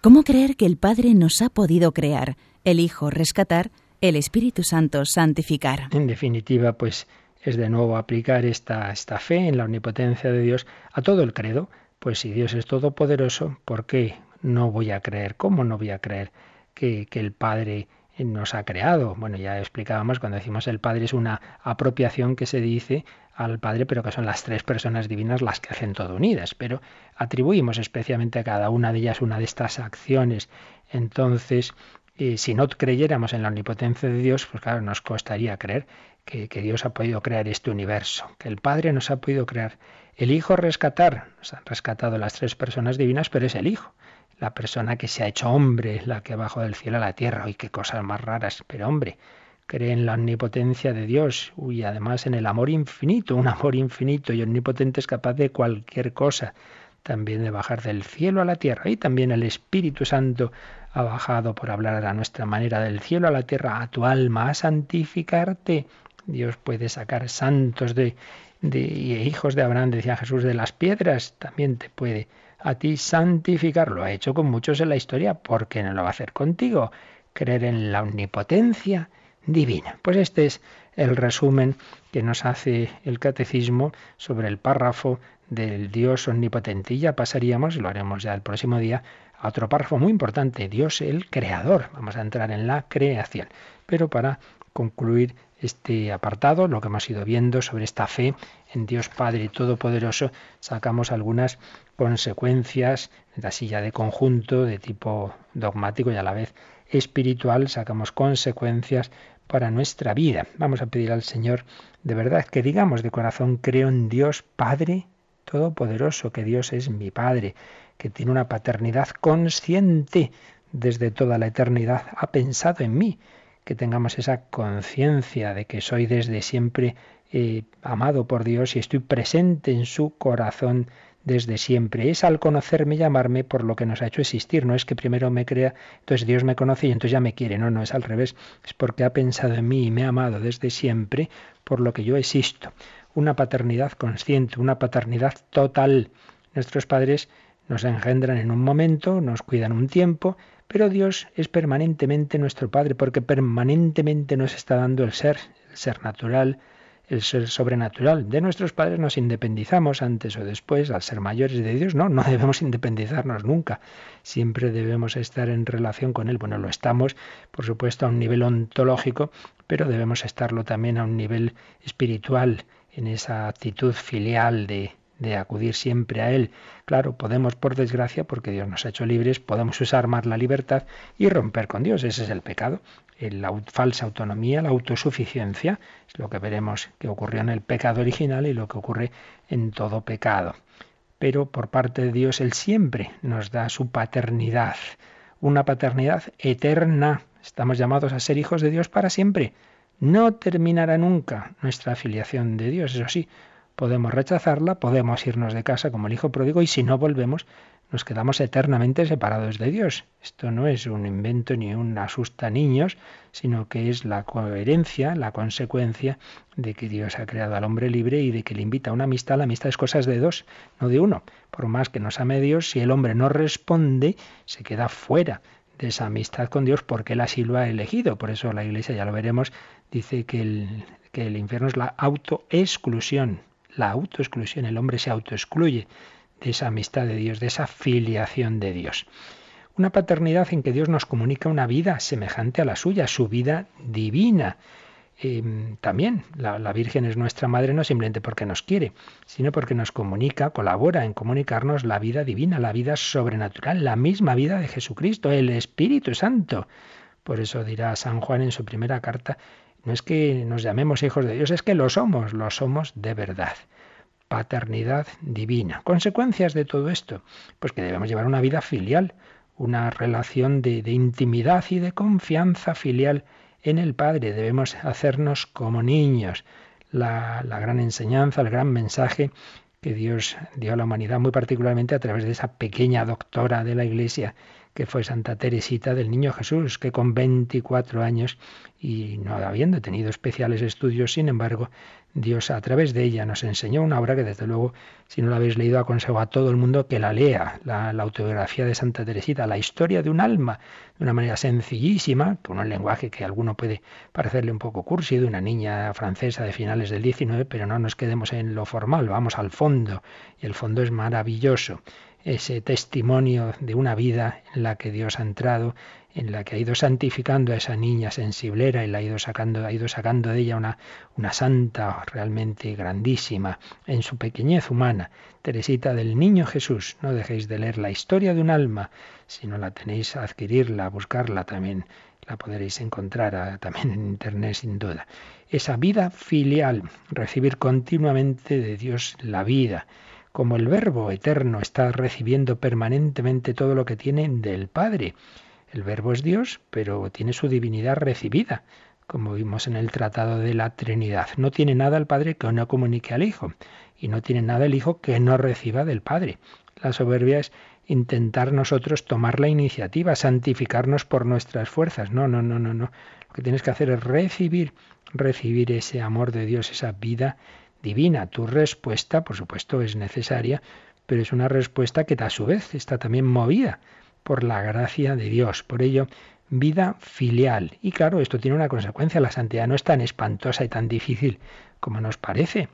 ¿cómo creer que el Padre nos ha podido crear, el Hijo rescatar, el Espíritu Santo santificar? En definitiva, pues es de nuevo aplicar esta, esta fe en la omnipotencia de Dios a todo el credo. Pues si Dios es todopoderoso, ¿por qué no voy a creer? ¿Cómo no voy a creer que, que el Padre nos ha creado. Bueno, ya explicábamos cuando decimos el Padre es una apropiación que se dice al Padre, pero que son las tres personas divinas las que hacen todo unidas, pero atribuimos especialmente a cada una de ellas una de estas acciones. Entonces, eh, si no creyéramos en la omnipotencia de Dios, pues claro, nos costaría creer que, que, Dios ha podido crear este universo, que el Padre nos ha podido crear, el Hijo rescatar, nos han rescatado las tres personas divinas, pero es el Hijo la persona que se ha hecho hombre, la que bajó del cielo a la tierra. ¡Uy, qué cosas más raras! Pero hombre, cree en la omnipotencia de Dios y además en el amor infinito, un amor infinito y omnipotente es capaz de cualquier cosa, también de bajar del cielo a la tierra. Y también el Espíritu Santo ha bajado, por hablar a nuestra manera, del cielo a la tierra, a tu alma, a santificarte. Dios puede sacar santos de, de hijos de Abraham, decía Jesús, de las piedras, también te puede a ti santificar. Lo ha hecho con muchos en la historia, ¿por qué no lo va a hacer contigo? Creer en la omnipotencia divina. Pues este es el resumen que nos hace el catecismo sobre el párrafo del Dios omnipotente. Y ya pasaríamos, lo haremos ya el próximo día, a otro párrafo muy importante, Dios el creador. Vamos a entrar en la creación. Pero para concluir este apartado, lo que hemos ido viendo sobre esta fe en Dios Padre Todopoderoso, sacamos algunas consecuencias, así ya de conjunto, de tipo dogmático y a la vez espiritual, sacamos consecuencias para nuestra vida. Vamos a pedir al Señor de verdad que digamos de corazón, creo en Dios Padre Todopoderoso, que Dios es mi Padre, que tiene una paternidad consciente desde toda la eternidad, ha pensado en mí, que tengamos esa conciencia de que soy desde siempre eh, amado por Dios y estoy presente en su corazón desde siempre. Es al conocerme y llamarme por lo que nos ha hecho existir. No es que primero me crea, entonces Dios me conoce y entonces ya me quiere. No, no, es al revés. Es porque ha pensado en mí y me ha amado desde siempre por lo que yo existo. Una paternidad consciente, una paternidad total. Nuestros padres nos engendran en un momento, nos cuidan un tiempo, pero Dios es permanentemente nuestro Padre porque permanentemente nos está dando el ser, el ser natural, el ser sobrenatural. De nuestros padres nos independizamos antes o después, al ser mayores de Dios, no, no debemos independizarnos nunca. Siempre debemos estar en relación con Él. Bueno, lo estamos, por supuesto, a un nivel ontológico, pero debemos estarlo también a un nivel espiritual, en esa actitud filial de de acudir siempre a Él. Claro, podemos, por desgracia, porque Dios nos ha hecho libres, podemos usar más la libertad y romper con Dios. Ese es el pecado. La falsa autonomía, la autosuficiencia, es lo que veremos que ocurrió en el pecado original y lo que ocurre en todo pecado. Pero por parte de Dios, Él siempre nos da su paternidad, una paternidad eterna. Estamos llamados a ser hijos de Dios para siempre. No terminará nunca nuestra afiliación de Dios, eso sí, podemos rechazarla, podemos irnos de casa como el hijo pródigo y si no volvemos nos quedamos eternamente separados de Dios. Esto no es un invento ni un asusta niños, sino que es la coherencia, la consecuencia de que Dios ha creado al hombre libre y de que le invita a una amistad. La amistad es cosas de dos, no de uno. Por más que nos ame Dios, si el hombre no responde, se queda fuera de esa amistad con Dios porque él así lo ha elegido. Por eso la Iglesia, ya lo veremos, dice que el, que el infierno es la autoexclusión la autoexclusión. El hombre se autoexcluye de esa amistad de Dios, de esa filiación de Dios. Una paternidad en que Dios nos comunica una vida semejante a la suya, su vida divina. Em, también la, la, Virgen es nuestra madre no simplemente porque nos quiere, sino porque nos comunica, colabora en comunicarnos la vida divina, la vida sobrenatural, la misma vida de Jesucristo, el Espíritu Santo. Por eso dirá San Juan en su primera carta, no es que nos llamemos hijos de Dios, es que lo somos, lo somos de verdad. Paternidad divina. Consecuencias de todo esto, pues que debemos llevar una vida filial, una relación de, intimidad y de confianza filial en el Padre. Debemos hacernos como niños. La, gran enseñanza, el gran mensaje que Dios dio a la humanidad, muy particularmente a través de esa pequeña doctora de la Iglesia que fue Santa Teresita del Niño Jesús, que con 24 años y no habiendo tenido especiales estudios, sin embargo, Dios a través de ella nos enseñó una obra que desde luego, si no la habéis leído, aconsejo a todo el mundo que la lea, la, autobiografía de Santa Teresita, la historia de un alma, de una manera sencillísima, con un lenguaje que a alguno puede parecerle un poco cursi, de una niña francesa de finales del 19, pero no nos quedemos en lo formal, vamos al fondo, y el fondo es maravilloso ese testimonio de una vida en la que Dios ha entrado, en la que ha ido santificando a esa niña sensiblera y la ha ido sacando, ha ido sacando de ella una, una santa realmente grandísima en su pequeñez humana. Teresita del Niño Jesús, no dejéis de leer la historia de un alma, si no la tenéis adquirirla, buscarla también, la podréis encontrar ah, también en internet sin duda. Esa vida filial, recibir continuamente de Dios la vida como el Verbo eterno está recibiendo permanentemente todo lo que tiene del Padre. El Verbo es Dios, pero tiene su divinidad recibida, como vimos en el Tratado de la Trinidad. No tiene nada el Padre que no comunique al Hijo, y no tiene nada el Hijo que no reciba del Padre. La soberbia es intentar nosotros tomar la iniciativa, santificarnos por nuestras fuerzas. No, no, no, no, no. Lo que tienes que hacer es recibir, recibir ese amor de Dios, esa vida divina. Tu respuesta, por supuesto, es necesaria, pero es una respuesta que a su vez está también movida por la gracia de Dios. Por ello, vida filial. Y claro, esto tiene una consecuencia. La santidad no es tan espantosa y tan difícil como nos parece.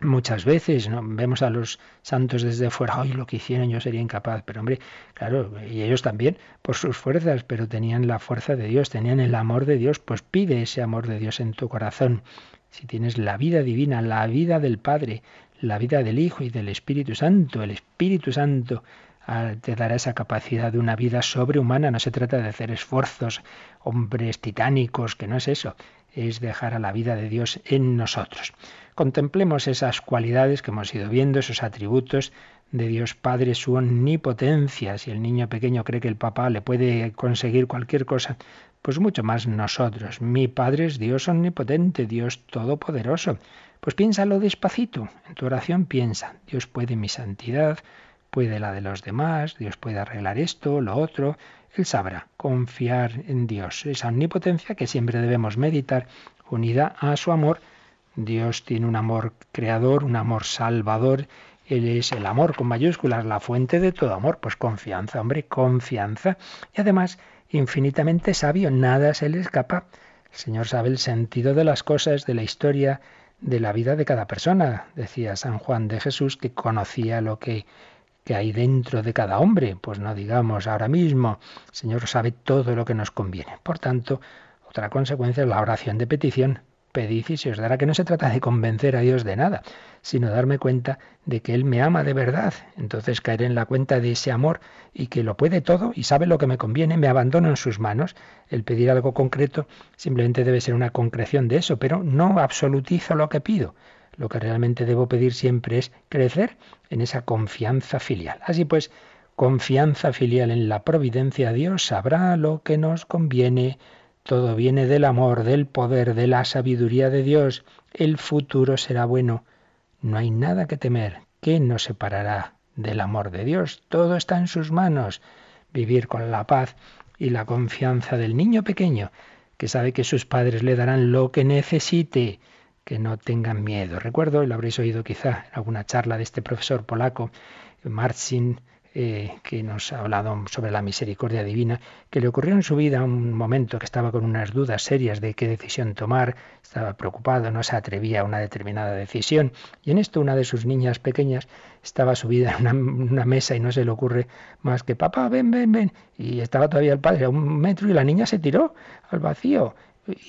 Muchas veces, ¿no? Vemos a los santos desde fuera, ay, lo que hicieron yo sería incapaz, pero hombre, claro, y ellos también por sus fuerzas, pero tenían la fuerza de Dios, tenían el amor de Dios, pues pide ese amor de Dios en tu corazón. Si tienes la vida divina, la vida del Padre, la vida del Hijo y del Espíritu Santo, el Espíritu Santo ah, te dará esa capacidad de una vida sobrehumana. No se trata de hacer esfuerzos, hombres titánicos, que no es eso, es dejar a la vida de Dios en nosotros. Contemplemos esas cualidades que hemos ido viendo, esos atributos de Dios Padre, su omnipotencia. Si el niño pequeño cree que el papá le puede conseguir cualquier cosa, pues mucho más nosotros. Mi Padre es Dios omnipotente, Dios todopoderoso. Pues piénsalo despacito. En tu oración piensa, Dios puede mi santidad, puede la de los demás, Dios puede arreglar esto, lo otro. Él sabrá confiar en Dios, esa omnipotencia que siempre debemos meditar unida a su amor Dios tiene un amor creador, un amor salvador. Él es el amor con mayúsculas, la fuente de todo amor. Pues confianza, hombre, confianza. Y además, infinitamente sabio, nada se le escapa. El Señor sabe el sentido de las cosas, de la historia, de la vida de cada persona. Decía San Juan de Jesús que conocía lo que, que hay dentro de cada hombre. Pues no digamos ahora mismo, el Señor sabe todo lo que nos conviene. Por tanto, otra consecuencia es la oración de petición pedid y se os dará, que no se trata de convencer a Dios de nada, sino darme cuenta de que Él me ama de verdad. Entonces caer en la cuenta de ese amor y que lo puede todo y sabe lo que me conviene, me abandono en sus manos. El pedir algo concreto simplemente debe ser una concreción de eso, pero no absolutizo lo que pido. Lo que realmente debo pedir siempre es crecer en esa confianza filial. Así pues, confianza filial en la providencia, Dios sabrá lo que nos conviene todo viene del amor, del poder, de la sabiduría de Dios. El futuro será bueno. No hay nada que temer. ¿Qué nos separará del amor de Dios? Todo está en sus manos. Vivir con la paz y la confianza del niño pequeño, que sabe que sus padres le darán lo que necesite, que no tengan miedo. Recuerdo, y lo habréis oído quizá en alguna charla de este profesor polaco, Marcin eh, que nos ha hablado sobre la misericordia divina, que le ocurrió en su vida un momento que estaba con unas dudas serias de qué decisión tomar, estaba preocupado, no se atrevía a una determinada decisión, y en esto una de sus niñas pequeñas estaba subida en una, mesa y no se le ocurre más que papá, ven, ven, ven, y estaba todavía el padre a un metro y la niña se tiró al vacío.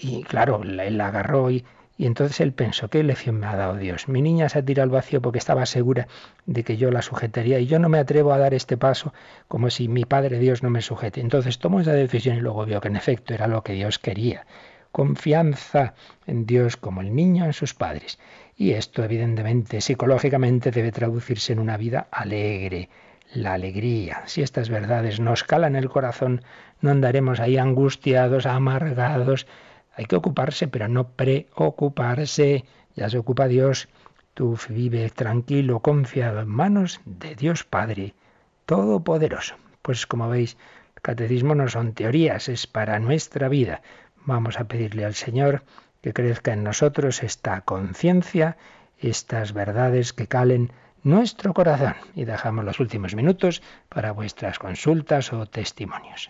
Y claro, él la agarró y, y entonces él pensó, ¿qué lección me ha dado Dios? Mi niña se ha tirado al vacío porque estaba segura de que yo la sujetaría y yo no me atrevo a dar este paso como si mi Padre Dios no me sujete. Entonces tomó esa decisión y luego vio que en efecto era lo que Dios quería. Confianza en Dios como el niño en sus padres. Y esto evidentemente psicológicamente debe traducirse en una vida alegre, la alegría. Si estas verdades nos calan el corazón, no andaremos ahí angustiados, amargados, hay que ocuparse, pero no preocuparse. Ya se ocupa Dios. Tú vive tranquilo, confiado en manos de Dios Padre Todopoderoso. Pues como veis, el catecismo no son teorías, es para nuestra vida. Vamos a pedirle al Señor que crezca en nosotros esta conciencia, estas verdades que calen nuestro corazón. Y dejamos los últimos minutos para vuestras consultas o testimonios.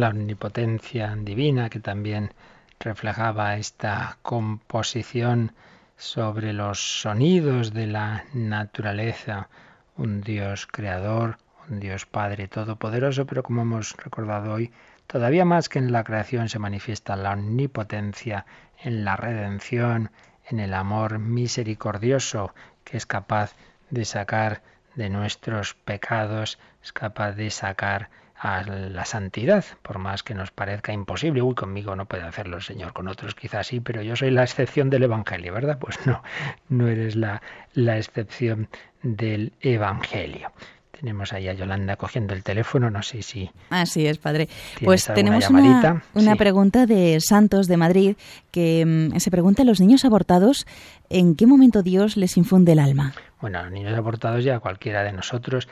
la omnipotencia divina que también reflejaba esta composición sobre los sonidos de la naturaleza, un Dios creador, un Dios Padre Todopoderoso, pero como hemos recordado hoy, todavía más que en la creación se manifiesta la omnipotencia en la redención, en el amor misericordioso que es capaz de sacar de nuestros pecados, es capaz de sacar a la santidad, por más que nos parezca imposible. Uy, conmigo no puede hacerlo el Señor, con otros quizás sí, pero yo soy la excepción del Evangelio, ¿verdad? Pues no, no eres la, la excepción del Evangelio. Tenemos ahí a Yolanda cogiendo el teléfono, no sé si... Así es, padre. Pues tenemos una, una pregunta de Santos de Madrid que mm, se pregunta a los niños abortados en qué momento Dios les infunde el alma. Bueno, a los niños abortados ya cualquiera de nosotros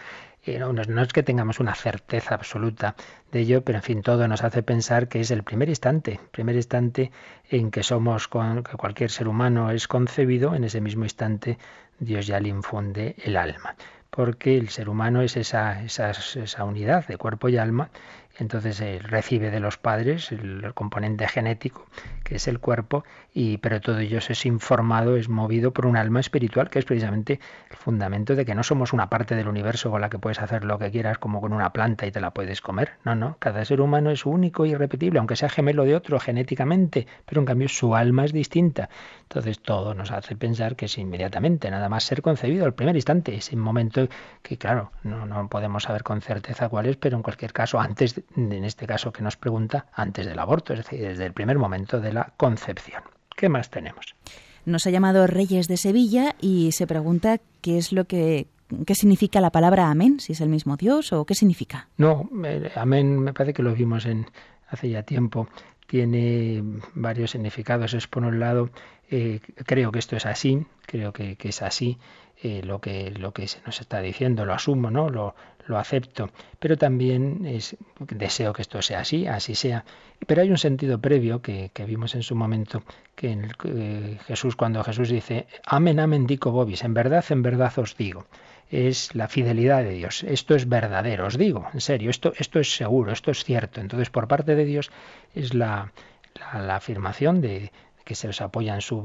no, es que tengamos una certeza absoluta de ello, pero en fin, todo nos hace pensar que es el primer instante, primer instante en que somos, que cualquier ser humano es concebido, en ese mismo instante Dios ya le infunde el alma, porque el ser humano es esa, esa, esa unidad de cuerpo y alma entonces eh, recibe de los padres el, componente genético, que es el cuerpo, y pero todo ello es informado, es movido por un alma espiritual, que es precisamente el fundamento de que no somos una parte del universo con la que puedes hacer lo que quieras, como con una planta y te la puedes comer. No, no, cada ser humano es único y irrepetible, aunque sea gemelo de otro genéticamente, pero en cambio su alma es distinta. Entonces todo nos hace pensar que es inmediatamente, nada más ser concebido al primer instante, ese momento que claro, no, no podemos saber con certeza cuál es, pero en cualquier caso antes en este caso que nos pregunta, antes del aborto, es decir, desde el primer momento de la concepción. ¿Qué más tenemos? Nos ha llamado Reyes de Sevilla y se pregunta qué es lo que qué significa la palabra amén, si es el mismo Dios o qué significa. No, eh, amén me parece que lo vimos en hace ya tiempo. Tiene varios significados. Es por un lado, eh, creo que esto es así, creo que, que es así. Eh, lo, que, lo que se nos está diciendo, lo asumo, ¿no? Lo, lo acepto, pero también es, deseo que esto sea así, así sea. Pero hay un sentido previo que, vimos en su momento, que en el, Jesús, cuando Jesús dice, amén, amén, dico bobis, en verdad, en verdad os digo es la fidelidad de Dios. Esto es verdadero, os digo, en serio, esto, esto es seguro, esto es cierto. Entonces, por parte de Dios es la, la afirmación de, que se os apoya en su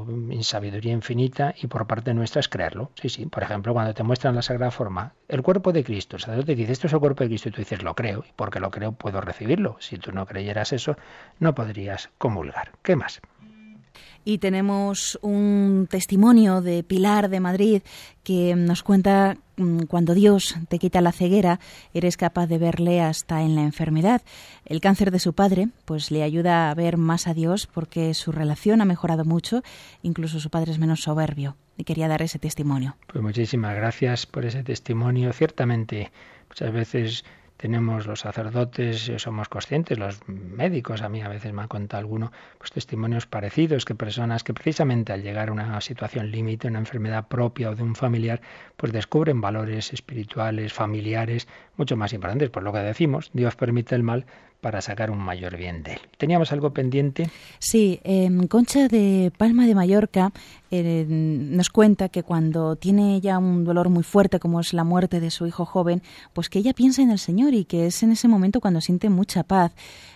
sabiduría infinita y por parte nuestra es creerlo. Sí, sí. Por ejemplo, cuando te muestran la Sagrada Forma, el cuerpo de Cristo, el sacerdote dice, esto es el cuerpo de Cristo, y tú dices, lo creo, y porque lo creo puedo recibirlo. Si tú no creyeras eso, no podrías comulgar. ¿Qué más? Y tenemos un testimonio de Pilar de Madrid que nos cuenta mm, cuando Dios te quita la ceguera, eres capaz de verle hasta en la enfermedad. El cáncer de su padre, pues le ayuda a ver más a Dios porque su relación ha mejorado mucho, incluso su padre es menos soberbio. Y quería dar ese testimonio. Pues muchísimas gracias por ese testimonio. Ciertamente, muchas veces tenemos los sacerdotes, eh, somos conscientes, los médicos, a mí a veces me han contado alguno, pues testimonios parecidos, que personas que precisamente al llegar a una situación límite, una enfermedad propia o de un familiar, pues descubren valores espirituales, familiares, mucho más importantes. Por lo que decimos, Dios permite el mal para sacar un mayor bien de él. ¿Teníamos algo pendiente? Sí, Concha de Palma de Mallorca eh, nos cuenta que cuando tiene ya un dolor muy fuerte como es la muerte de su hijo joven, pues que ella piensa en el Señor y que es en ese momento cuando siente mucha paz.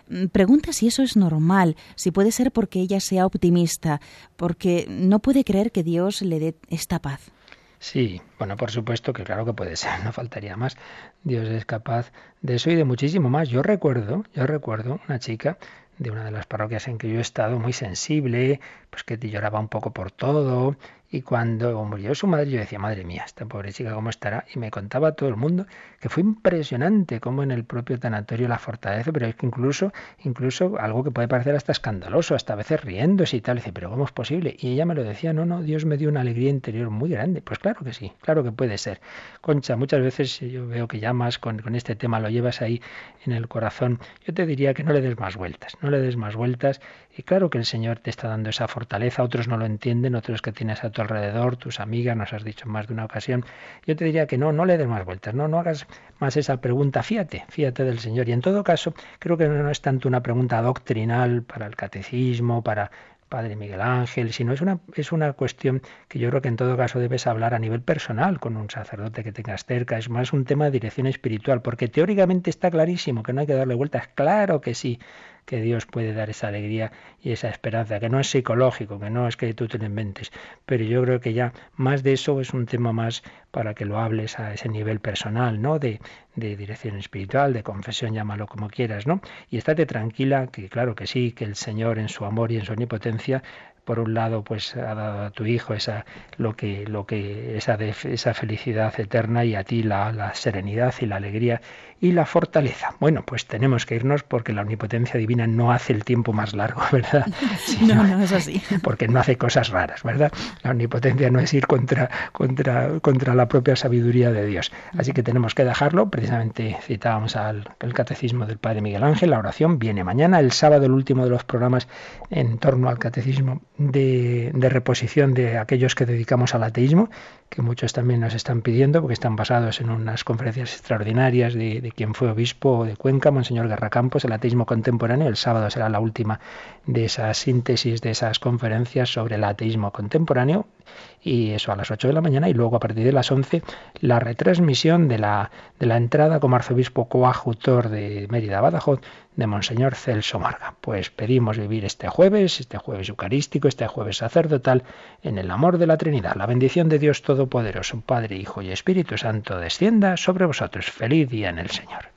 Mm, pregunta si eso es normal, si puede ser porque ella sea optimista, porque no puede creer que Dios le dé esta paz. Sí, bueno, por supuesto que claro que puede ser, [laughs] no faltaría más. Dios es capaz de eso y de muchísimo más. Yo recuerdo, yo recuerdo una chica de una de las parroquias en que yo he estado muy sensible, pues que lloraba un poco por todo, y cuando murió su madre, yo decía, madre mía, esta pobre chica, ¿cómo estará? Y me contaba todo el mundo que fue impresionante cómo en el propio tanatorio la fortaleza, pero es que incluso, incluso algo que puede parecer hasta escandaloso, hasta a veces riéndose y tal. dice, pero ¿cómo es posible? Y ella me lo decía, no, no, Dios me dio una alegría interior muy grande. Pues claro que sí, claro que puede ser. Concha, muchas veces yo veo que llamas con, con este tema, lo llevas ahí en el corazón. Yo te diría que no le des más vueltas, no le des más vueltas. Y claro que el Señor te está dando esa fortaleza, otros no lo entienden, otros que tienes a tu alrededor, tus amigas, nos has dicho en más de una ocasión. Yo te diría que no, no le des más vueltas, no, no hagas más esa pregunta, fíjate, fíjate del Señor. Y en todo caso, creo que no es tanto una pregunta doctrinal para el catecismo, para Padre Miguel Ángel, sino es una, es una cuestión que yo creo que en todo caso debes hablar a nivel personal con un sacerdote que tengas cerca. Es más un tema de dirección espiritual, porque teóricamente está clarísimo que no hay que darle vueltas. Claro que sí, que Dios puede dar esa alegría y esa esperanza, que no es psicológico, que no es que tú te lo inventes, pero yo creo que ya más de eso es un tema más para que lo hables a ese nivel personal, ¿no? De, de dirección espiritual, de confesión, llámalo como quieras, ¿no? Y estate tranquila, que claro que sí, que el Señor en su amor y en su omnipotencia por un lado pues ha dado a tu hijo esa lo que lo que esa esa felicidad eterna y a ti la, la serenidad y la alegría y la fortaleza. Bueno, pues tenemos que irnos porque la omnipotencia divina no hace el tiempo más largo, [laughs] ¿verdad? [laughs] no, no es así. Porque no hace cosas raras, ¿verdad? La omnipotencia no es ir contra, contra, contra la propia sabiduría de Dios. Así que tenemos que dejarlo. Precisamente citábamos al el catecismo del Padre Miguel Ángel. La oración viene mañana, el sábado, el último de los programas en torno al catecismo de, reposición de aquellos que dedicamos al ateísmo, que muchos también nos están pidiendo, porque están basados en unas conferencias extraordinarias de de quien fue obispo de Cuenca, Monseñor Campos, el ateísmo contemporáneo. El sábado será la última de esas síntesis, de esas conferencias sobre el ateísmo contemporáneo y eso a las 8 de la mañana y luego a partir de las 11 la retransmisión de la, de la entrada como arzobispo coadjutor de Mérida Badajoz de Monseñor Celso Marga. Pues pedimos vivir este jueves, este jueves eucarístico, este jueves sacerdotal, en el amor de la Trinidad. La bendición de Dios Todopoderoso, Padre, Hijo y Espíritu Santo, descienda sobre vosotros. Feliz día en el Señor.